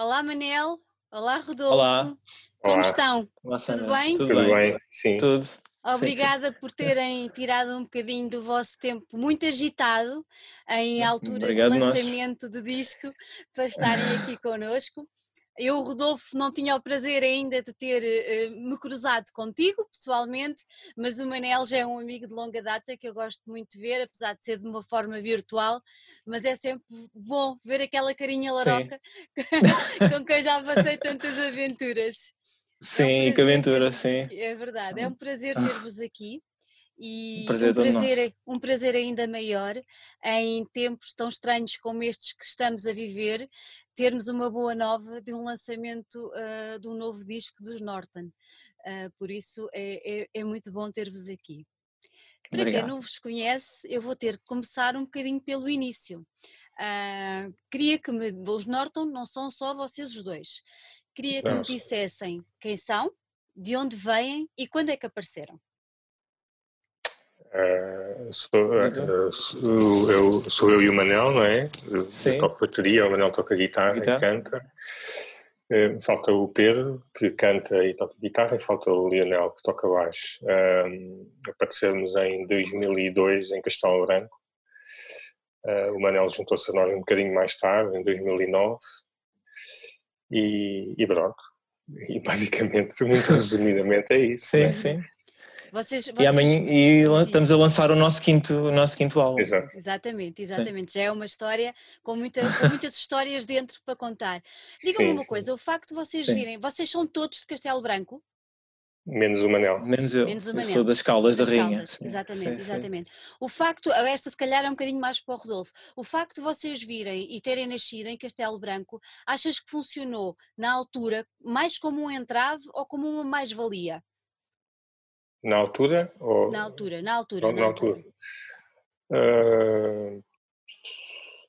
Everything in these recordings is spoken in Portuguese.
Olá, Manel. Olá, Rodolfo. Olá. Como Olá. estão? Olá, Tudo bem? Tudo, Tudo bem? bem? Sim. Tudo. Obrigada por terem tirado um bocadinho do vosso tempo muito agitado em altura Obrigado de nós. lançamento de disco para estarem aqui connosco. Eu, Rodolfo, não tinha o prazer ainda de ter eh, me cruzado contigo pessoalmente, mas o Manel já é um amigo de longa data que eu gosto muito de ver, apesar de ser de uma forma virtual, mas é sempre bom ver aquela carinha laroca com quem já passei tantas aventuras. Sim, prazer que aventura, sim. É verdade, é um prazer ter-vos aqui e Um prazer um, prazer, um prazer ainda maior em tempos tão estranhos como estes que estamos a viver, termos uma boa nova de um lançamento ah, de um novo disco dos Norton. Ah, por isso é, é- é muito bom ter-vos aqui. Para quem Obrigado. não vos conhece, eu vou ter que começar um bocadinho pelo início. Ah, queria que me. Os Norton não são só vocês os dois. Queria que me dissessem quem são, de onde vêm e quando é que apareceram. Eh, sou, sou, eu, sou eu e o Manel, não é? Eu Sim. toco bateria, o Manel toca guitarra, Guitarra. e canta. Eh, falta o Pedro, que canta e toca guitarra, e falta o Lionel, que toca baixo. Aparecemos em 2002 em Castelo Branco. Eh, o Manel juntou-se a nós um bocadinho mais tarde, em 2009. E, e pronto. E basicamente, muito resumidamente, é isso. Sim, né? sim. Vocês, E vocês- amanhã e lan- Diz. estamos a lançar o nosso quinto, o nosso quinto álbum. Exato. Exatamente, exatamente. Já é uma história com, muita, com muitas histórias dentro para contar. Digam-me uma sim. coisa, o facto de vocês Sim. virem, vocês são todos de Castelo Branco? Menos o Manel. Menos eu. Menos o eu Manel. sou das Caldas da Das Rainha. Caldas, sim. exatamente, Sim, sim. exatamente. O facto, esta se calhar é um bocadinho mais para o Rodolfo, o facto de vocês virem e terem nascido em Castelo Branco, achas que funcionou na altura mais como um entrave ou como uma mais-valia? Na altura? Ou... Na altura, na altura, Na, na na altura. altura. Ah,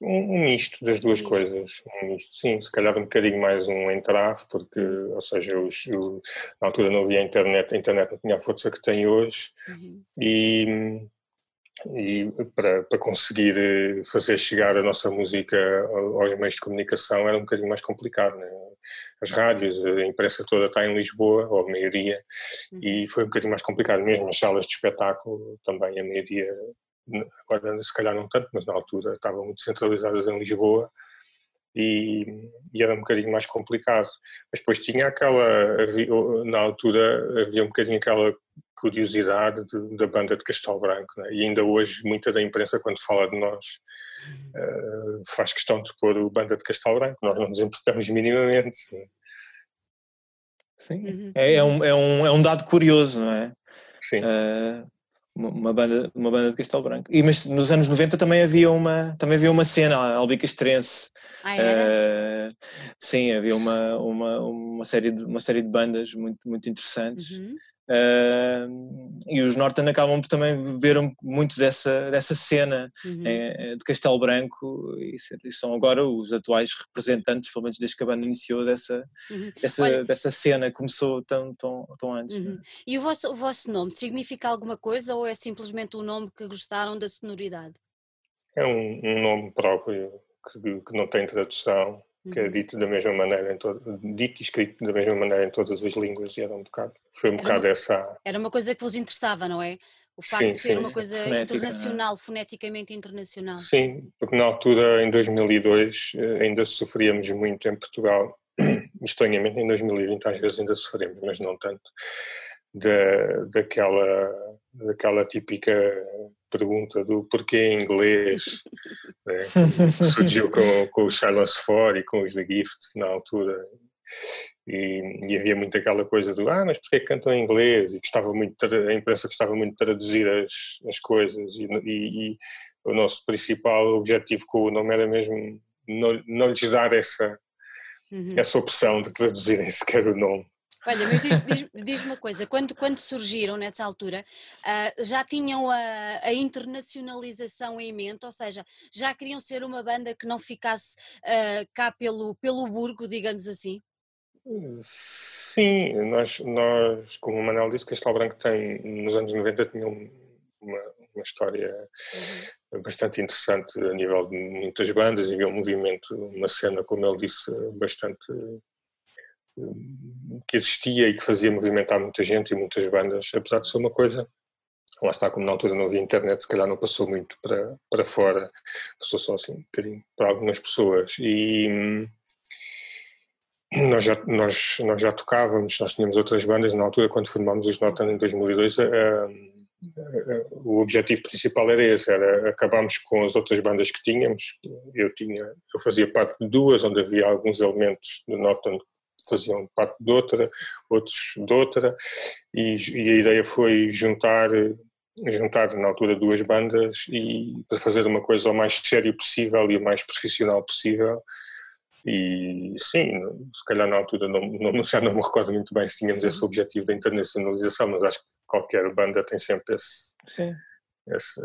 um, um misto das duas misto. coisas. Um misto, sim. Se calhar um bocadinho mais um entrave, porque, Uhum. ou seja, os, o- na altura não havia internet, a internet não tinha a força que tem hoje Uhum. e, e para, para conseguir eh, fazer chegar a nossa música ao- aos meios de comunicação era um bocadinho mais complicado. Né? As rádios, a imprensa toda está em Lisboa, ou a maioria, Uhum. e foi um bocadinho mais complicado mesmo as salas de espetáculo também a maioria agora se calhar não tanto mas na altura estavam muito centralizadas em Lisboa e, e era um bocadinho mais complicado mas depois tinha aquela havia- na altura havia um bocadinho aquela curiosidade de- da banda de Castelo Branco né? e ainda hoje muita da imprensa quando fala de nós eh, faz questão de pôr o banda de Castelo Branco nós não nos importamos minimamente Sim. Uhum. É, é um, é, um, é um dado curioso, não é? sim Ah, uma, banda, uma banda de Castelo Branco. E, mas nos anos 90 também havia uma, também havia uma cena albicastrense. Ah, era? Ah, sim, havia uma, uma, uma, série de, uma série de bandas muito, muito interessantes. Uhum. Ah, e os Norton acabam por também beber muito dessa, dessa cena Uhum. eh, de Castelo Branco e, e são agora os atuais representantes, pelo menos desde que a banda iniciou, dessa, Uhum. dessa, Olha- dessa cena que começou tão, tão, tão antes. Uhum. E o vosso, o vosso nome significa alguma coisa ou é simplesmente um nome que gostaram da sonoridade? é um, um nome próprio que, que não tem tradução que é Uhum. dito da mesma maneira, em todo, dito e escrito da mesma maneira em todas as línguas, e era um bocado, foi um Era bocado uma- essa, Era uma coisa que vos interessava, não é? O facto Sim, de ser sim, uma sim. coisa Fonética, internacional, foneticamente internacional. sim, porque na altura, em 2002, eh, ainda sofríamos muito em Portugal, estranhamente em 2020 às vezes ainda sofremos, mas não tanto, da, daquela, daquela típica pergunta do porquê em inglês, né? surgiu com, com os Silence 4 e com os The Gift na altura. E, e havia muito aquela coisa do ah, mas porquê cantam em inglês? E gostava muito, a imprensa gostava muito de traduzir as, as coisas. E, e- e o nosso principal objetivo com o nome era mesmo não, não lhes dar essa, Uhum. essa opção de traduzirem sequer o nome. Olha, mas diz- diz- diz-me uma coisa, quando, quando surgiram nessa altura, ah, já tinham a, a internacionalização em mente, ou seja, já queriam ser uma banda que não ficasse ah, cá pelo, pelo burgo, digamos assim? Sim, nós, nós, como o Manel disse, Castelo Branco tem, nos anos 90 tinha um- uma, uma história bastante interessante a nível de muitas bandas, e um movimento, uma cena, como ele disse, bastante que existia e que fazia movimentar muita gente e muitas bandas, apesar de ser uma coisa, lá está, como na altura não havia internet, se calhar não passou muito para, para fora, passou só assim um bocadinho para algumas pessoas. E hum, nós já, nós, nós já tocávamos, nós tínhamos outras bandas, na altura quando formámos os Notan em 2002, uh, o objetivo principal era esse, era acabarmos com as outras bandas que tínhamos. Eu tinha, eu fazia parte de duas, onde havia alguns elementos de Notan faziam parte de outra, outros de outra, e, e a ideia foi juntar juntar na altura duas bandas e para fazer uma coisa o mais sério possível e o mais profissional possível e sim, se calhar na altura não, não, já não me recordo muito bem se tínhamos esse objetivo da internacionalização, mas acho que qualquer banda tem sempre esse, esse,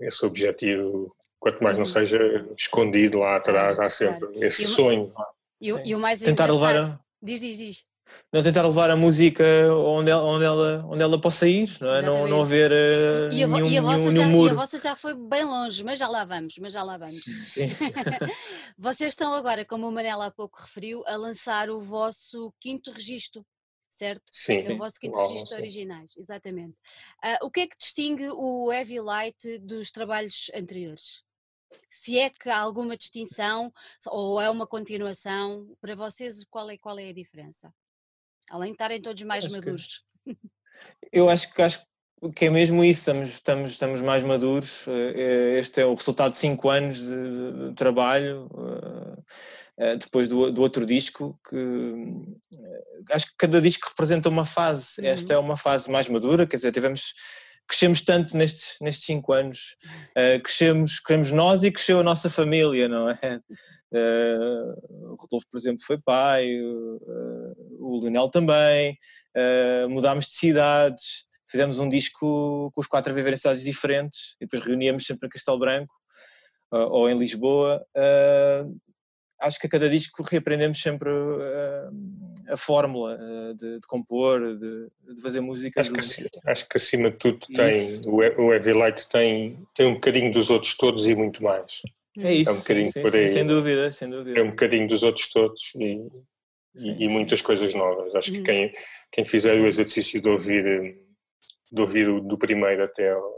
esse objetivo, quanto mais não uhum. seja escondido lá atrás, há sempre esse sonho. E, e, o mais Tentar levar. Diz, diz, diz não tentar levar a música onde ela, onde ela, onde ela possa ir, não, é? não, não haver uh, e, a, nenhum, e, a nenhum, já, muro. e a vossa já foi bem longe, mas já lá vamos, mas já lá vamos. Vocês estão agora, como o Manela há pouco referiu, a lançar o vosso quinto registro, certo? Sim. É o vosso quinto Uau, registro sim. originais, exatamente. Uh, o que é que distingue o Heavy Light dos trabalhos anteriores? Se é que há alguma distinção ou é uma continuação, para vocês qual é, qual é a diferença? Além de estarem todos mais acho maduros. Que, eu acho que acho que é mesmo isso, estamos, estamos, estamos mais maduros. Eh, eh, este é o resultado de cinco anos de, de trabalho, eh, depois do, do, outro disco, que acho que cada disco representa uma fase. Uhum. Esta é uma fase mais madura, quer dizer, tivemos crescemos tanto nestes, nestes cinco anos. Uh, crescemos, crescemos nós e cresceu a nossa família, não é? Uh, o Rodolfo, por exemplo, foi pai, uh, o Lionel também, mudámos de cidades, fizemos um disco com os quatro a viver em cidades diferentes e depois reuníamos sempre em Castelo Branco ou em Lisboa acho que a cada disco reaprendemos sempre uh, a fórmula uh, de, de, compor, de, de, fazer música. Acho, que, acho que acima de tudo tem, o, o Heavy Light tem, tem um bocadinho dos outros todos e muito mais. É isso, é um bocadinho sim, por aí. sem dúvida, sem dúvida. É um bocadinho dos outros todos e, sim, e, e muitas coisas novas. Acho que uhum. quem, quem fizer o exercício de ouvir, de ouvir o, do primeiro até ao,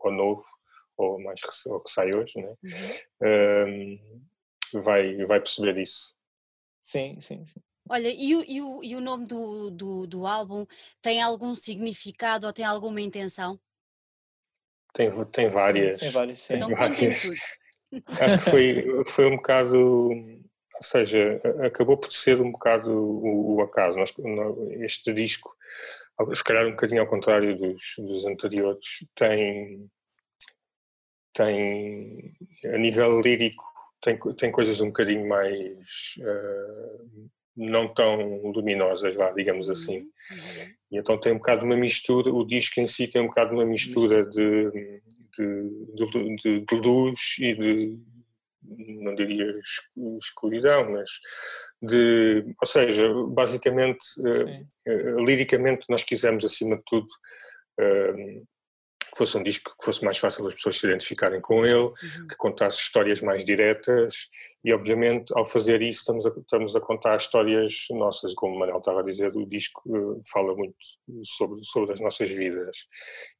ao novo, ou mais ou que sai hoje, né? Uhum. Um, vai, vai perceber isso. Sim, sim, sim. Olha, e o, e o, e o nome do, do, do álbum tem algum significado ou tem alguma intenção? Tem, tem várias. Tem várias, sim. Então, várias. Acho que foi, foi um bocado, ou seja, acabou por ser um bocado o, o acaso. Nós, este disco, se calhar um bocadinho ao contrário dos, dos anteriores, tem, tem, a nível lírico, tem, tem coisas um bocadinho mais uh, não tão luminosas, lá, digamos uhum, assim. Uhum. E então tem um bocado uma mistura, o disco em si tem um bocado uma mistura de, de, de, de luz e de, não diria escuridão, mas de, ou seja, basicamente, uh, uh, liricamente nós quisemos acima de tudo que fosse um disco que fosse mais fácil as pessoas se identificarem com ele, uhum. que contasse histórias mais diretas. E obviamente ao fazer isso estamos a, estamos a contar histórias nossas, como o Manuel estava a dizer, o disco uh, fala muito sobre, sobre as nossas vidas.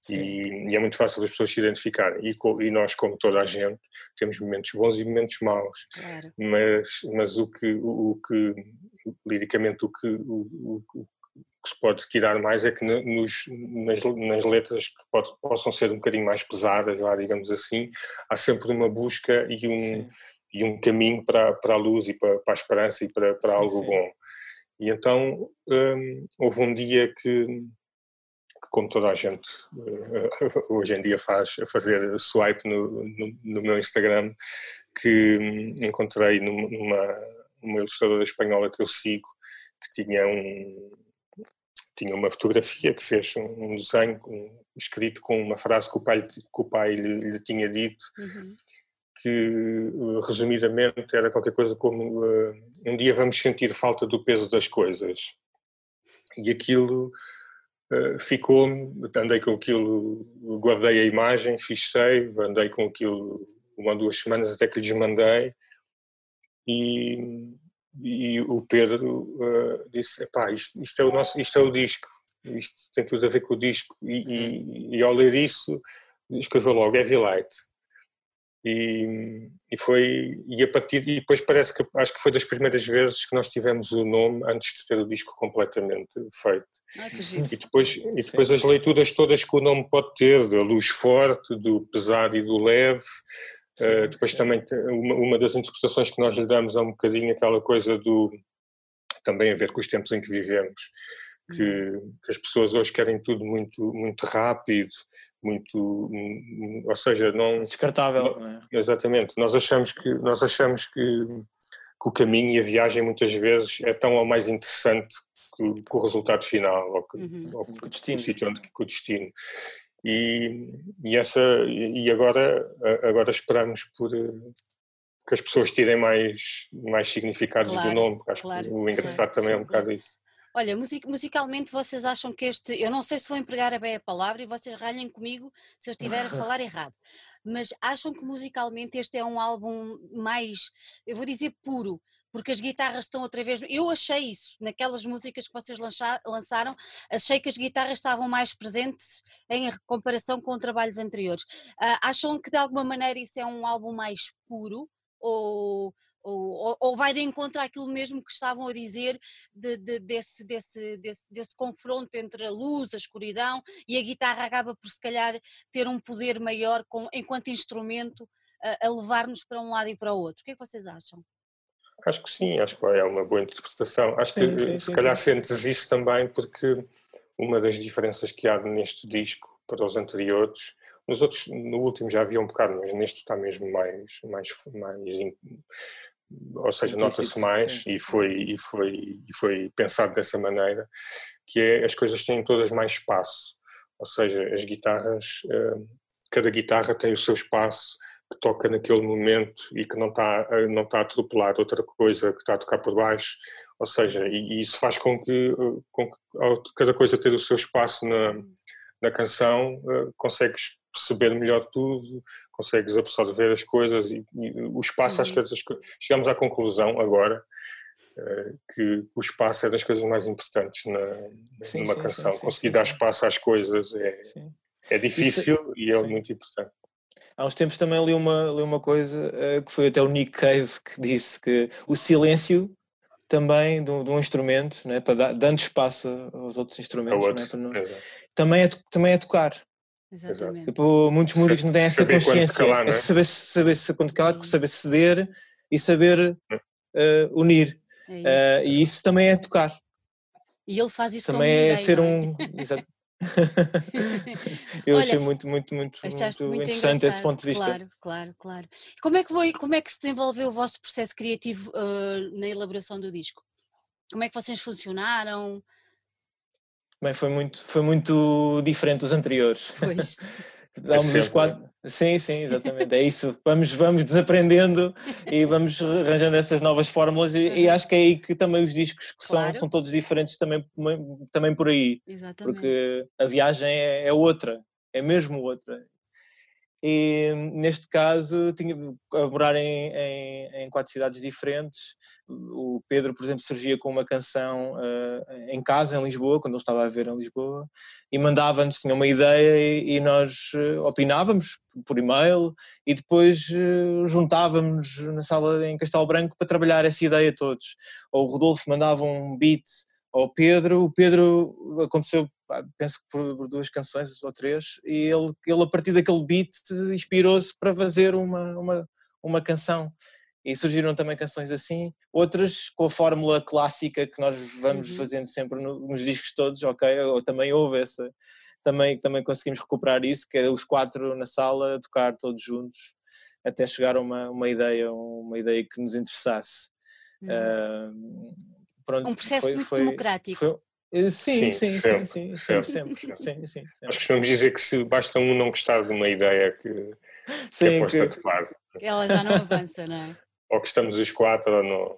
E, e, é muito fácil as pessoas se identificarem. E, e, nós como toda a gente temos momentos bons e momentos maus, claro. mas, mas o que, o, o que liricamente o que, o, o, que se pode tirar mais é que nos, nas, nas, letras que pode, possam ser um bocadinho mais pesadas, lá, digamos assim, há sempre uma busca e um, e um caminho para, para a luz e para, para a esperança e para, para sim, algo sim. bom. E então hum, houve um dia que, que como toda a gente uh, hoje em dia faz, a fazer swipe no, no, no meu Instagram, que hum, encontrei numa, numa ilustradora espanhola que eu sigo, que tinha um, tinha uma fotografia que fez um, desenho um, escrito com uma frase que o pai, que o pai lhe, lhe tinha dito, uhum. que resumidamente era qualquer coisa como uh, um dia vamos sentir falta do peso das coisas. E aquilo uh, ficou-me, andei com aquilo, guardei a imagem, fiz save, andei com aquilo uma ou duas semanas até que lhes mandei e, e o Pedro uh, disse, epá, isto, isto, é o nosso, isto é o disco, isto tem tudo a ver com o disco. E, e, uhum. e ao ler isso escreveu logo Heavy Light. E, e foi e a partir e depois parece que acho que foi das primeiras vezes que nós tivemos o nome antes de ter o disco completamente feito. Ah, e depois e depois as leituras todas que o nome pode ter da luz forte do pesado e do leve uh, depois também uma, uma das interpretações que nós lhe damos é um bocadinho aquela coisa do também a ver com os tempos em que vivemos que, uhum. que, as pessoas hoje querem tudo muito, muito rápido, muito, ou seja, não descartável. Não, é? Exatamente. Nós achamos que nós achamos que, que, o caminho e a viagem muitas vezes é tão ou mais interessante que, que o resultado final ou que, uhum. ou que o destino, o sítio onde que o destino. E, e essa e agora agora esperamos por que as pessoas tirem mais mais significados claro, do nome, porque acho claro, que o engraçado também é um bocado isso. Olha, music, musicalmente vocês acham que este, eu não sei se vou empregar a bem a palavra e vocês ralhem comigo se eu estiver a falar errado, mas acham que musicalmente este é um álbum mais, eu vou dizer puro, porque as guitarras estão outra vez. Eu achei isso naquelas músicas que vocês lançaram, achei que as guitarras estavam mais presentes em comparação com trabalhos anteriores. Uh, acham que de alguma maneira isso é um álbum mais puro ou ou, ou, vai de encontro àquilo mesmo que estavam a dizer de, de, desse, desse, desse, desse confronto entre a luz, a escuridão e a guitarra acaba por se calhar ter um poder maior com, enquanto instrumento a, a levar-nos para um lado e para o outro. O que é que vocês acham? Acho que sim, acho que é uma boa interpretação. Acho sim, que sim, se sim, calhar sentes isso também porque uma das diferenças que há neste disco para os anteriores, nos outros, no último já havia um bocado, mas neste está mesmo mais, mais, mais ou seja, nota-se mais e foi, e, foi, e foi pensado dessa maneira, que é as coisas têm todas mais espaço, ou seja, as guitarras, eh, cada guitarra tem o seu espaço que toca naquele momento e que não está, não está a atropelar outra coisa que está a tocar por baixo, ou seja, e, isso faz com que, com que cada coisa ter o seu espaço na, na canção, eh, consegues perceber melhor tudo, consegues absorver as coisas e, e o espaço, uhum. acho que uhum. chegamos à conclusão agora uh, que o espaço é das coisas mais importantes na, sim, numa sim, canção. Sim, Conseguir dar espaço às coisas é, é difícil Isso, e é muito importante. Há uns tempos também li uma, li uma coisa uh, que foi até o Nick Cave que disse que o silêncio também de um, de um instrumento, né, para dar, dando espaço aos outros instrumentos, né, não, também, é, também é tocar. Exatamente. Tipo, muitos músicos não têm essa consciência. Calar, é? Saber, saber se quando calar, saber ceder e saber uh, unir. É uh, e isso também é tocar. E ele faz isso também é ninguém, ser é? um. Eu Olha, achei muito, muito, muito, muito, muito interessante esse ponto de vista. Claro, claro, claro. Como é que, foi, como é que se desenvolveu o vosso processo criativo uh, na elaboração do disco? Como é que vocês funcionaram? Bem, foi muito, foi muito diferente dos anteriores. Pois. Damos os quatro. Sim, sim, exatamente. É isso. Vamos, vamos desaprendendo e vamos arranjando essas novas fórmulas e, e, acho que é aí que também os discos que claro. são, são todos diferentes também, também por aí. Exatamente. Porque a viagem é, é outra, é mesmo outra. E neste caso tinha a em, em, em, quatro cidades diferentes. O Pedro, por exemplo, surgia com uma canção uh, em casa, em Lisboa, quando ele estava a ver em Lisboa, e mandava-nos, tinha uma ideia e, e nós uh, opinávamos por e-mail e depois uh, juntávamos na sala em Castelo Branco para trabalhar essa ideia todos. Ou o Rodolfo mandava um beat ao Pedro, o Pedro aconteceu penso que por, duas canções ou três, e ele, ele a partir daquele beat inspirou-se para fazer uma, uma, uma canção. E surgiram também canções assim, outras com a fórmula clássica que nós vamos uhum. fazendo sempre nos discos todos, ok? Ou também houve essa, também, também conseguimos recuperar isso, que era os quatro na sala a tocar todos juntos, até chegar a uma, uma ideia, uma ideia que nos interessasse. Uhum. Uh, pronto, um processo foi, muito foi, democrático. Foi, sim, sim, sim, sempre, sim, sempre, sempre, sempre, sim, Nós costumamos dizer que se basta um não gostar de uma ideia que, que é posta de parte. Ela já não avança, não é? ou que estamos os quatro ou não.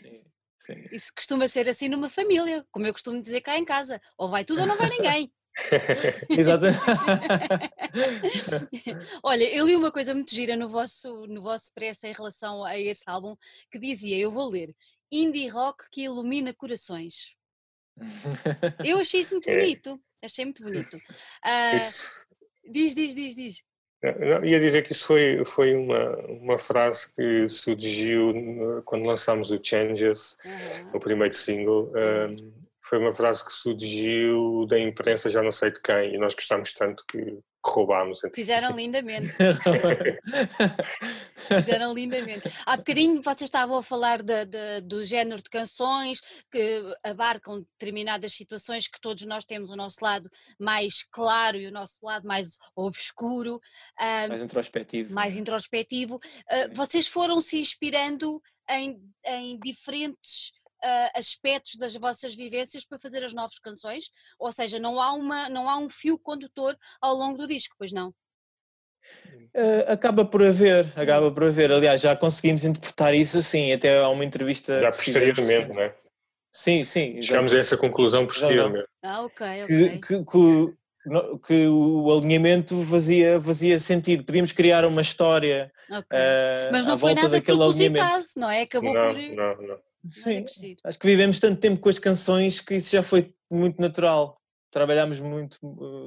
Sim, sim. Isso costuma ser assim numa família, como eu costumo dizer cá em casa. Ou vai tudo ou não vai ninguém. Exatamente. Olha, eu li uma coisa muito gira no vosso, no vosso press em relação a este álbum que dizia, eu vou ler, indie rock que ilumina corações. Eu achei isso muito É. bonito, achei muito bonito. Ah, Isso, diz, diz, diz, diz. não, ia dizer que isso foi, foi uma, uma frase que surgiu no- quando lançámos o Changes, Aham. o primeiro single. um, foi uma frase que surgiu da imprensa, já não sei de quem, e nós gostámos tanto que roubámos. Fizeram lindamente, fizeram lindamente. Há bocadinho vocês estavam a falar da- da- do género de canções que abarcam determinadas situações que todos nós temos o nosso lado mais claro e o nosso lado mais obscuro. ah, Mais introspectivo. mais introspectivo. Uh, vocês foram se inspirando em, em diferentes uh, aspectos das vossas vivências para fazer as novas canções? Ou seja, não há, uma, não há um fio condutor ao longo do disco, pois não? Eh, acaba por haver, acaba por haver. Aliás, já conseguimos interpretar isso assim, até há uma entrevista. Já que fizemos, posteriormente, não é? Sim, sim. Chegámos a essa conclusão posteriormente. Ah, ok, que, ok. que, que o- no- que o alinhamento fazia, fazia sentido. Podíamos criar uma história ok. eh, Mas à não foi volta nada daquele propositado, alinhamento. não é? Acabou Não, por. não, não. Sim, que acho que vivemos tanto tempo com as canções que isso já foi muito natural. Trabalhámos muito,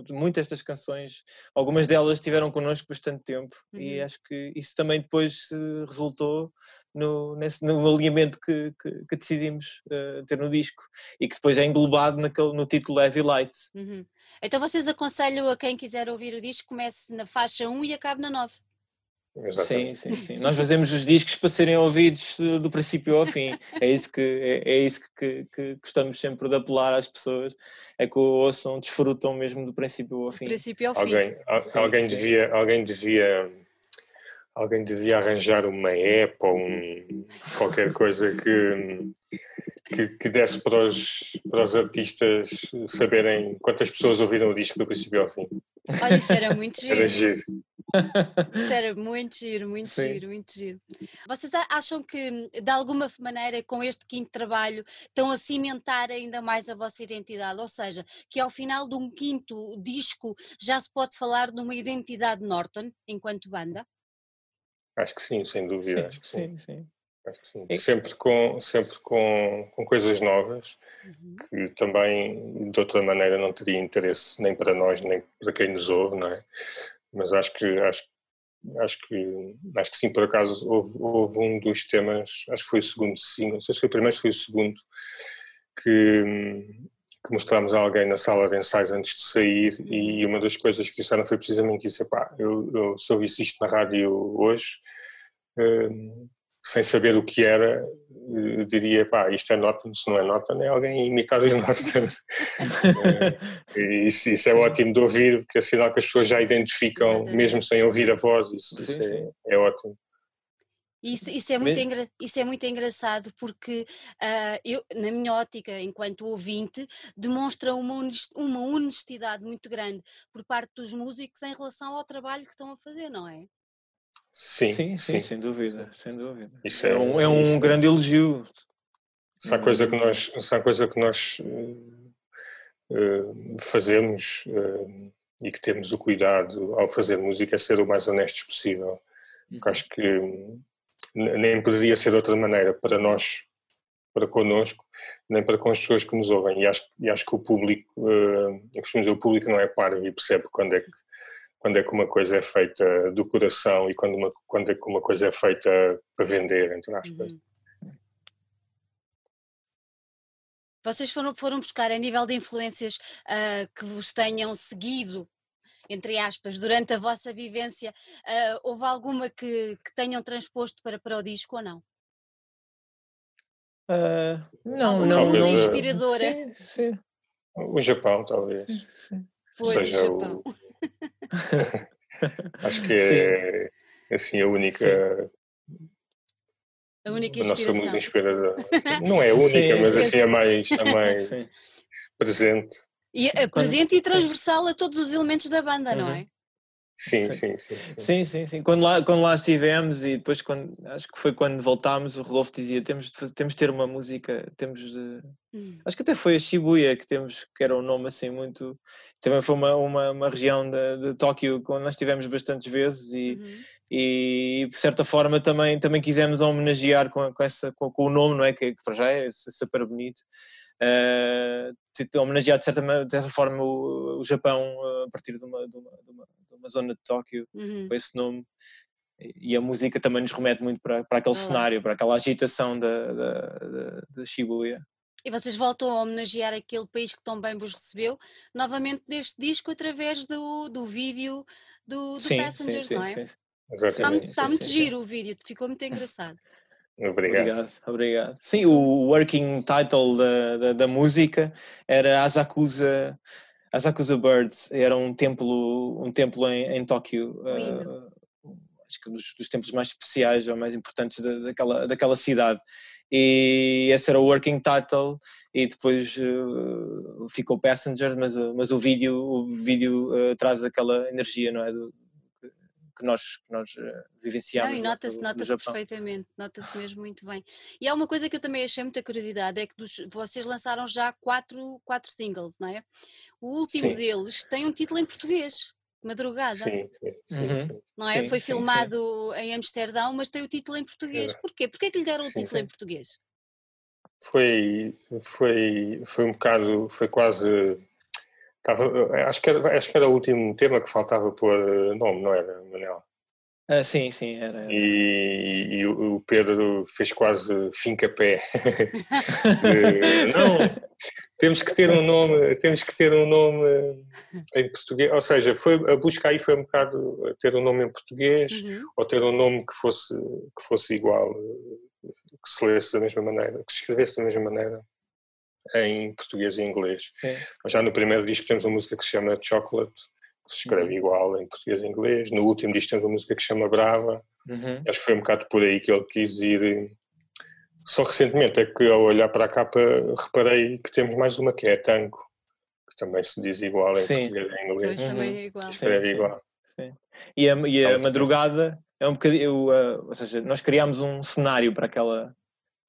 eh, muito estas canções. Algumas delas estiveram connosco bastante tempo e Uhum. acho que isso também depois eh, resultou no, nesse, no alinhamento que, que, que decidimos eh, ter no disco e que depois é englobado naquele, no título Heavy Light. Uhum. Então vocês aconselham a quem quiser ouvir o disco, comece na faixa 1 e acabe na 9. Exatamente. Sim, sim, sim. Nós fazemos os discos para serem ouvidos eh, do princípio ao fim. É isso que, é, é isso que, que gostamos sempre de apelar às pessoas, é que o ouçam, desfrutam mesmo do princípio ao Do fim. princípio ao fim. Alguém, al- Sim, alguém, sim. devia, alguém devia alguém devia arranjar uma app ou um, qualquer coisa que, que, que desse para os, para os artistas saberem quantas pessoas ouviram o disco do princípio ao fim. Olha, isso era muito giro. Era giro. Isso era muito giro, muito Sim. giro, muito giro. Vocês acham que, de alguma maneira, com este quinto trabalho, estão a cimentar ainda mais a vossa identidade? Ou seja, que ao final de um quinto disco já se pode falar de uma identidade Norton, enquanto banda? Acho que sim, sem dúvida. acho que sim. sim, sim. Acho que sim. Sempre, com, sempre com, com coisas novas Uhum. que também de outra maneira não teria interesse nem para nós nem para quem nos ouve, não é? Mas acho que acho, acho que acho que sim, por acaso houve, houve um dos temas, acho que foi o segundo single, não sei se foi o primeiro, se foi o segundo, que, que mostrámos a alguém na sala de ensaios antes de sair e uma das coisas que disseram foi precisamente isso, epá, eu, eu se eu ouvisse isto na rádio hoje, hum, sem saber o que era, eu diria, pá, isto é Norton, se não é Norton, é alguém imitar os Norton. Eh, e isso, isso é ótimo de ouvir, porque é sinal que as pessoas já identificam, mesmo sem ouvir a voz, isso, isso é, é ótimo. Isso, isso, é muito engra- isso é muito engraçado porque ah, eu, na minha ótica, enquanto ouvinte, demonstra uma, uma honestidade muito grande por parte dos músicos em relação ao trabalho que estão a fazer, não é? Sim, Sim, sim, sim. sem dúvida, sem dúvida. Isso É é- um, é um isso é- grande elogio. Se há coisa que nós, se há coisa que nós eh, eh, fazemos eh, e que temos o cuidado ao fazer música é ser o mais honestos possível. Porque acho que nem poderia ser de outra maneira para nós, para connosco, nem para com as pessoas que nos ouvem. E acho, e acho que o público, eh, eu costumo dizer, o público não é parvo e percebe quando é que quando é que uma coisa é feita do coração e quando, uma, quando é que uma coisa é feita para vender, entre aspas. Uhum. Vocês foram, foram buscar a nível de influências ah, que vos tenham seguido, entre aspas, durante a vossa vivência, ah, houve alguma que, que tenham transposto para, para o disco ou não? Ah, não, Alguma não, musa não. inspiradora? Sim, sim, O Japão, talvez. sim. Pois, seja o o- Japão. Acho que é assim a única A única a nossa inspiração. música inspiradora. Não é a única, Sim, mas sim. assim a mais, a mais presente. E a Quando- presente e transversal a todos os elementos da banda, não Uhum. é? Sim, sim, sim. Sim, sim, sim. Quando, lá, quando lá estivemos e depois, quando, acho que foi quando voltámos, o Rodolfo dizia: temos de, temos de ter uma música, temos de. Hum. Acho que até foi a Shibuya que temos, que era um nome assim muito. Também foi uma, uma, uma região de, de Tóquio onde nós estivemos bastantes vezes e, uhum. e de certa forma também, também quisemos homenagear com, com, essa, com, com o nome, não é? Que, que para já é super bonito uh, homenagear de certa, de certa forma o, o Japão uh, a partir de uma, de uma, de uma, de uma zona de Tóquio, uhum. com esse nome. E a música também nos remete muito para, para aquele cenário, para aquela agitação da, da, da, da Shibuya. E vocês voltam a homenagear aquele país que tão bem vos recebeu, novamente neste disco, através do, do vídeo do, do sim, Passengers, sim, sim, não é? Está, muito, está muito giro o vídeo, ficou muito engraçado. Obrigado. Obrigado, obrigado. Sim, o working title da, da, da música era Asakusa, Asakusa Birds, era um templo, um templo em, em Tóquio. Uh, acho que um dos, dos templos mais especiais ou mais importantes da, daquela, daquela cidade. E esse era o working title e depois uh, ficou Passengers, mas, mas o vídeo, o vídeo uh, traz aquela energia, não é? Do, que nós, que nós eh, vivenciamos. Não, e nota-se nota perfeitamente, nota-se mesmo muito bem. E há uma coisa que eu também achei muita curiosidade, é que dos, vocês lançaram já quatro, quatro singles, não é? O último sim. deles tem um título em português. Madrugada. Sim, sim, sim, uhum. Não é? Foi filmado em Amsterdão, mas tem o título em português. É. Porquê? Porquê que lhe deram o título em português? Foi, foi, foi um bocado, foi quase Estava, acho, que era, acho que era o último tema que faltava pôr eh, nome, não era, Manel? Ah, sim, sim, era. era. E, e, o Pedro fez quase finca-pé. não, temos que ter um nome, temos que ter um nome em português, ou seja, foi, a busca aí foi um bocado ter um nome em português uhum. ou ter um nome que fosse, que fosse igual, que se lesse da mesma maneira, que se escrevesse da mesma maneira em português e inglês. Sim. Já no primeiro disco temos uma música que se chama Chocolate, que se escreve uhum. igual em português e inglês. No último disco temos uma música que se chama Brava. Uhum. Acho que foi um bocado por aí que ele quis ir. Só recentemente é que ao olhar para a capa reparei que temos mais uma que é Tango, que também se diz igual em sim. português e inglês. Também é igual. Escreve sim, igual. Sim. E a, e a madrugada é um bocadinho, uh, ou seja, nós criámos um cenário para aquela,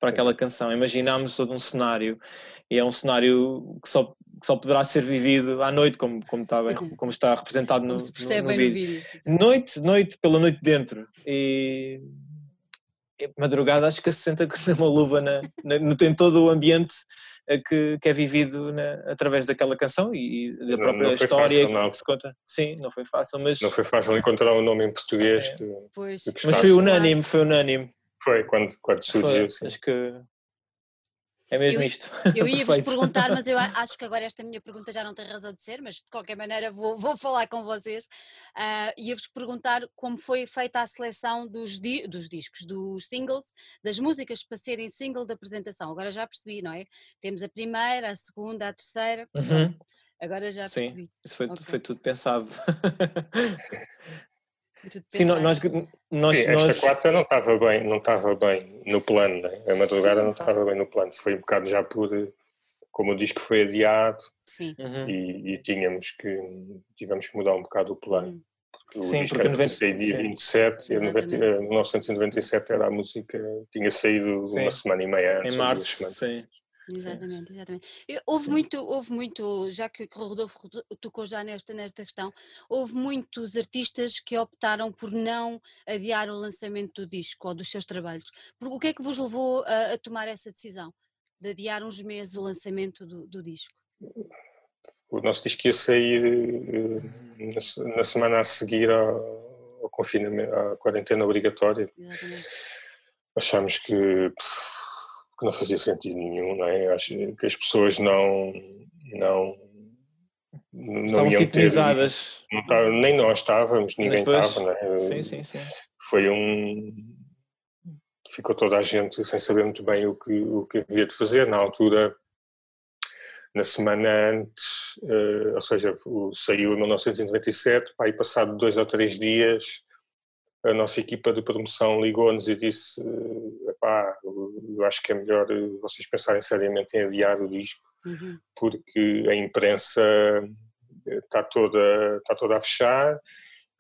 para aquela canção, imaginámos todo um cenário e é um cenário que só, que só poderá ser vivido à noite, como, como, está, bem, como está representado no, no, no, vídeo. no vídeo. Noite, noite, pela noite dentro. E, e madrugada acho que se senta com uma luva na, na, tem todo o ambiente eh, que, que é vivido na, através daquela canção e, da própria não, não história fácil, que se conta. Sim, não foi fácil, mas... Não foi fácil encontrar um nome em português. É. Que, mas foi unânime, foi unânime. Foi, quando, quando surgiu. Foi, acho que é mesmo eu, isto. Eu ia-vos perguntar, mas eu acho que agora esta minha pergunta já não tem razão de ser, mas de qualquer maneira vou, vou falar com vocês. Uh, ia-vos perguntar como foi feita a seleção dos, di dos discos, dos singles, das músicas para serem single de apresentação. Agora já percebi, não é? Temos a primeira, a segunda, a terceira. Uhum. Agora já percebi. Sim, isso foi, okay. foi tudo pensado. Sim, nós, nós, Sim, esta nós... quarta não estava bem, não estava bem no plano, né? a madrugada Sim. não estava bem no plano, foi um bocado já por, como o disco foi adiado uhum. e, e, tínhamos que, tivemos que mudar um bocado o plano. Uhum. Porque o Sim, disco era 90... sair dia 27 e 1997 era a música, tinha saído Sim. uma semana e meia antes. Em março, sim. Exatamente, exatamente. Houve muito, houve muito, já que o Rodolfo tocou já nesta, nesta questão, houve muitos artistas que optaram por não adiar o lançamento do disco ou dos seus trabalhos. O que é que vos levou a, a tomar essa decisão de adiar uns meses o lançamento do, do disco? O nosso disco ia sair eh, na semana a seguir ao, ao confinamento, à quarentena obrigatória. Exatamente. Achamos que que não fazia sentido nenhum, não é? Acho que as pessoas não não não Estavam sintonizadas. Ter, nem nós estávamos, ninguém Depois, estava, não é? Sim, sim, sim. Foi um ficou toda a gente sem saber muito bem o que o que havia de fazer na altura. Na semana antes, uh, ou seja, saiu em 1997, pá, e passado dois ou três dias, a nossa equipa de promoção ligou-nos e disse epá, eu acho que é melhor vocês pensarem seriamente em adiar o disco uhum. porque a imprensa está toda, está toda a fechar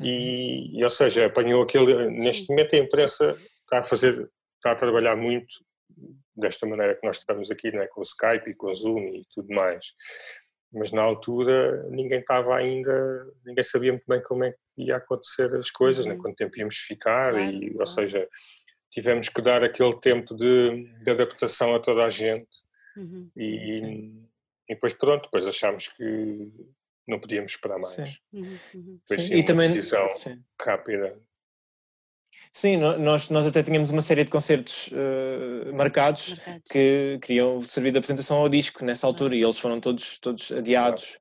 e, e ou seja, apanhou aquele. Neste momento a imprensa está a fazer, está a trabalhar muito desta maneira que nós estamos aqui, né, com o Skype e com o Zoom e tudo mais. Mas na altura ninguém estava ainda, ninguém sabia muito bem como é que ia acontecer as coisas, né, uhum. né, quanto tempo íamos ficar, claro, e, claro. ou seja, tivemos que dar aquele tempo de, de adaptação a toda a gente. Uhum. E, e depois pronto, depois achámos que não podíamos esperar mais. Sim. Uhum, uhum. Foi sim. uma também, decisão sim. rápida. Sim, nós, nós até tínhamos uma série de concertos uh, marcados, marcados, que queriam servir de apresentação ao disco nessa altura e eles foram todos, todos adiados.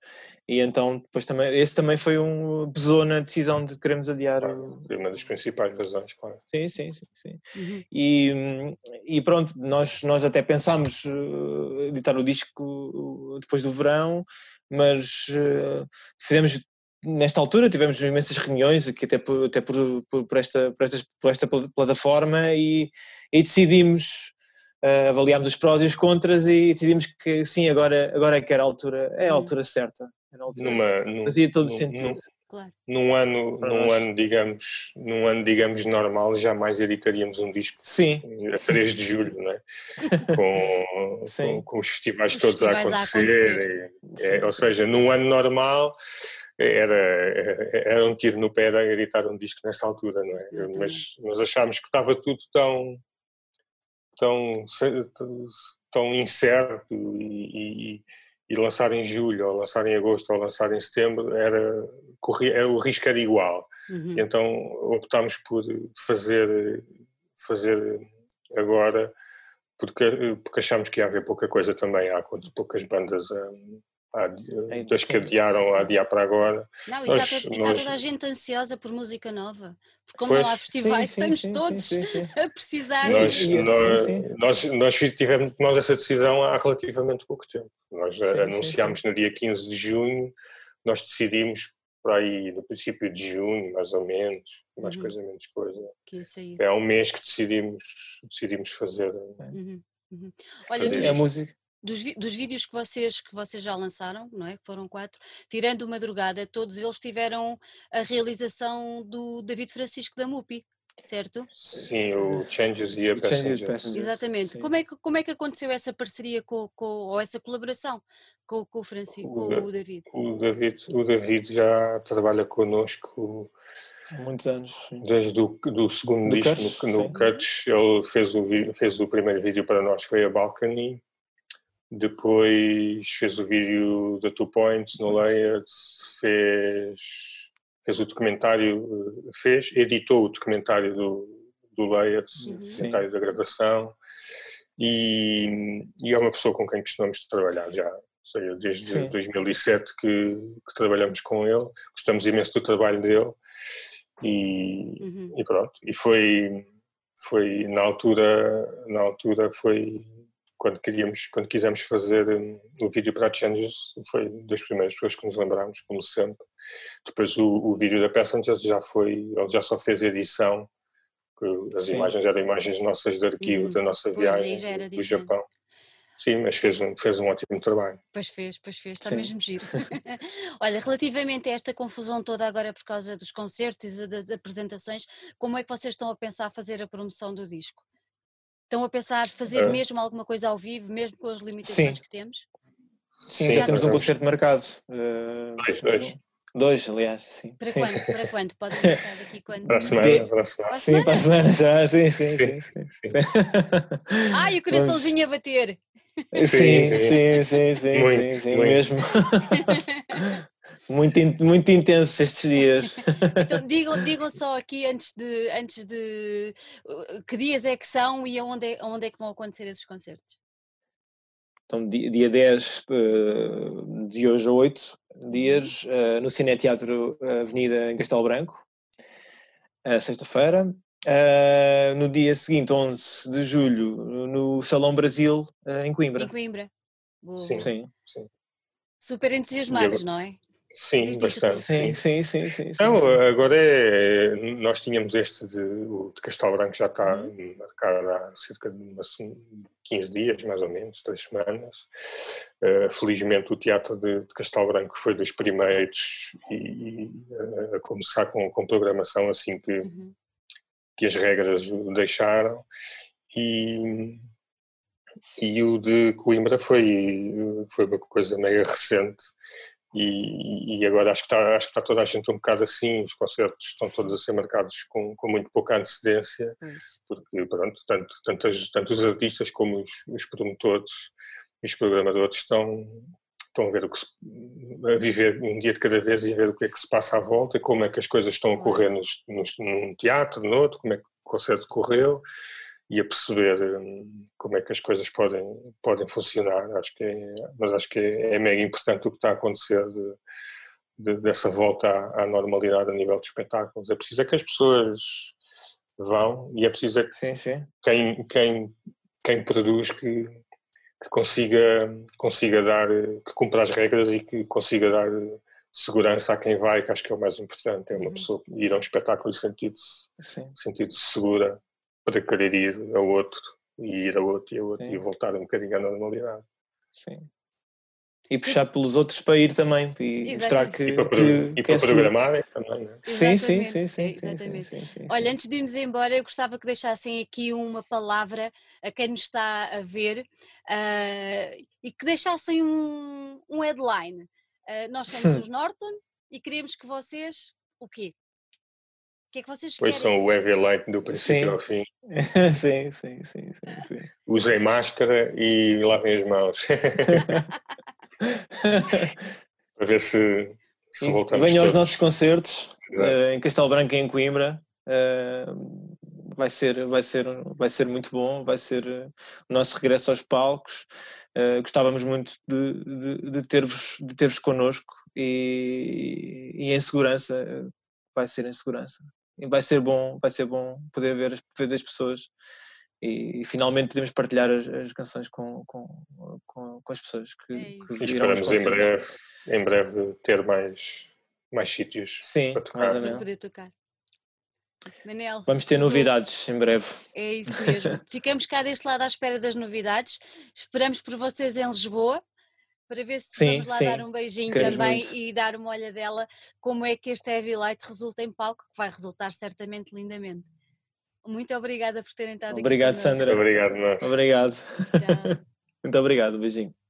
E então, depois também, esse também foi um pesou na decisão de queremos adiar. O... uma das principais razões, claro. Sim, sim, sim. sim. Uhum. E, e pronto, nós, nós até pensámos uh, editar o disco depois do verão, mas uh, fizemos nesta altura tivemos imensas reuniões aqui até por, até por, por, por esta, por, esta, por esta plataforma e, e decidimos uh, avaliámos os prós e os contras e decidimos que sim, agora, agora é que era a altura, é a altura certa. Era a altura Numa, certa. Num, Fazia todo num, sentido. Num, claro. Num ano, num ano, digamos, num ano, digamos, normal, jamais editaríamos um disco Sim. a 3 de julho, não é? com, com, com, os festivais os todos festivais a acontecer. A acontecer. E, é, ou seja, num ano normal era, era um tiro no pé de editar um disco nessa altura, não é? Mas, mas achámos que estava tudo tão tão, tão incerto e, e, e, lançar em julho, ou lançar em agosto, ou lançar em setembro, era, corria, o risco era igual. Uhum. Então optámos por fazer, fazer agora, porque, porque achámos que ia haver pouca coisa também, há poucas bandas a, é das que adiaram a adiar para agora. Não, e nós, está, nós... está, toda a gente ansiosa por música nova, porque como pois, não há festivais, sim, estamos sim, todos sim, a precisar. Nós, nós, nós, nós, tivemos tomado essa decisão há relativamente pouco tempo. Nós anunciámos no dia 15 de junho, nós decidimos para aí no princípio de junho, mais ou menos, mais uhum. coisa, menos coisa. É um mês que decidimos, decidimos fazer. Uhum. Uhum. Olha, fazer. É a música dos, dos vídeos que vocês, que vocês já lançaram, não é? Que foram quatro, tirando Madrugada, todos eles tiveram a realização do David Francisco da MUPI, certo? Sim, o Changes e a Passengers. Exatamente. Como é, que, como é que aconteceu essa parceria com, com ou essa colaboração com, com o Francisco, o, com o David? O David? O David já trabalha connosco há muitos anos. Sim. Desde o do segundo do disco, Cuts, no, no Cuts, ele fez o, fez o primeiro vídeo para nós, foi a Balcony, depois fez o vídeo da Two Points no Layered, fez, fez o documentário, fez, editou o documentário do, do Layered, uhum. o documentário da gravação, e, e, é uma pessoa com quem costumamos trabalhar já, sei, desde Sim. 2007 que, que, trabalhamos com ele, gostamos imenso do trabalho dele, e, uhum. e pronto, e foi, foi na altura, na altura foi quando queríamos, quando quisemos fazer um, o vídeo para a Changes, foi das primeiras pessoas que nos lembramos, como sempre. Depois o, o vídeo da Passengers já foi, ele já só fez edição, as Sim. imagens eram imagens nossas de arquivo, uhum. da nossa viagem do, do Japão. Sim, mas fez um, fez um ótimo trabalho. Pois fez, pois fez, está Sim. mesmo giro. Olha, relativamente a esta confusão toda agora por causa dos concertos e das apresentações, como é que vocês estão a pensar fazer a promoção do disco? Estão a pensar fazer uh, mesmo alguma coisa ao vivo, mesmo com as limitações sim. que temos? Sim, sim já temos um concerto marcado. Uh, dois, dois. Dois, aliás, sim. Para sim. quando? Para quando? Podem pensar daqui quando? Para a semana, para a semana. Sim, para a semana já, sim, sim. sim, sim, sim. sim. Ai, o coraçãozinho Vamos. a bater. Sim, sim, sim, sim, sim, muito, sim, sim muito. mesmo. muito, muito intenso estes dias. Então digam, digam só aqui antes de, antes de uh, que dias é que são e aonde é, aonde é que vão acontecer esses concertos? Então, dia 10 uh, de hoje a 8 dias uh, no Cineteatro Avenida em Castelo Branco, sexta-feira. no dia seguinte, 11 de julho, no Salão Brasil, em Coimbra. Em Coimbra. Sim. Sim. Sim. Super entusiasmados, não é? Sim, bastante. Sim, Sim. sim, sim, sim. sim. agora é. Nós tínhamos este de, o de Castelo Branco já está Uhum. marcado há cerca de umas 15 dias, mais ou menos, três semanas. Eh, felizmente o Teatro de, de Castelo Branco foi dos primeiros e, e, eh, a começar com, com programação assim que, Uhum. que as regras o deixaram. E, e o de Coimbra foi, foi uma coisa meio recente. E, e agora acho que, está, acho que está toda a gente um bocado assim, os concertos estão todos a ser marcados com, com muito pouca antecedência, porque pronto, tanto, tanto, as- tanto os artistas como os, os promotores e os programadores estão, estão a ver o que se, a viver um dia de cada vez e a ver o que é que se passa à volta e como é que as coisas estão a correr nos, nos, num teatro, no outro, como é que o concerto correu e a perceber hum, como é que as coisas podem, podem funcionar. Acho que é, mas acho que é, é mega importante o que está a acontecer de, de- dessa volta à, à normalidade a nível de espetáculos. É preciso é que as pessoas vão e é preciso é que Sim, sim. quem, quem, quem produz que, que consiga, consiga dar, que cumpra as regras e que consiga dar segurança a quem vai, que acho que é o mais importante, é uma Uhum. pessoa ir a um espetáculo e sentir-se sim. sentir-se segura para querer ir a outro e ir a outro e a outro Sim. e voltar um bocadinho à normalidade. Sim. E puxar pelos outros para ir também e mostrar Exatamente. que, E para, pro- que, e que para é seguro. programarem também, né? Sim, sim, Exatamente, sim, é, sim, sim, sim, exatamente. sim, sim, Olha, antes de irmos embora, eu gostava que deixassem aqui uma palavra a quem nos está a ver ah, e que deixassem um, um headline. Ah, nós somos os Norton e queremos que vocês. O quê? O que é que vocês Pois querem? são o heavy light do princípio Sim. ao fim. sim, sim, sim, sim, sim. Usem máscara e lavem as mãos. para ver se, se voltamos Venham aos nossos concertos eh, em Castelo Branco e em Coimbra. eh, vai, ser, vai, ser, vai ser muito bom, vai ser eh, o nosso regresso aos palcos. Eh, gostávamos muito de, de, de ter-vos de ter connosco e, e em segurança, vai ser em segurança. E vai ser bom, vai ser bom poder ver as, ver as pessoas e, finalmente podemos partilhar as, as canções com, com, com, com as pessoas que, É que. E esperamos em breve, em breve ter mais, mais sítios Sim, para tocar. Para exatamente. poder tocar. Manel, Vamos ter novidades em breve. É isso mesmo. Ficamos cá deste lado à espera das novidades. Esperamos por vocês em Lisboa para ver se Sim, vamos lá sim. dar um beijinho Queremos também muito. e dar uma olhadela como é que este Heavy Light resulta em palco, que vai resultar certamente lindamente. Muito obrigada por terem estado Obrigado, aqui connosco. Sandra. Obrigado, nós. Obrigado. Tchau. Muito obrigado. Beijinho.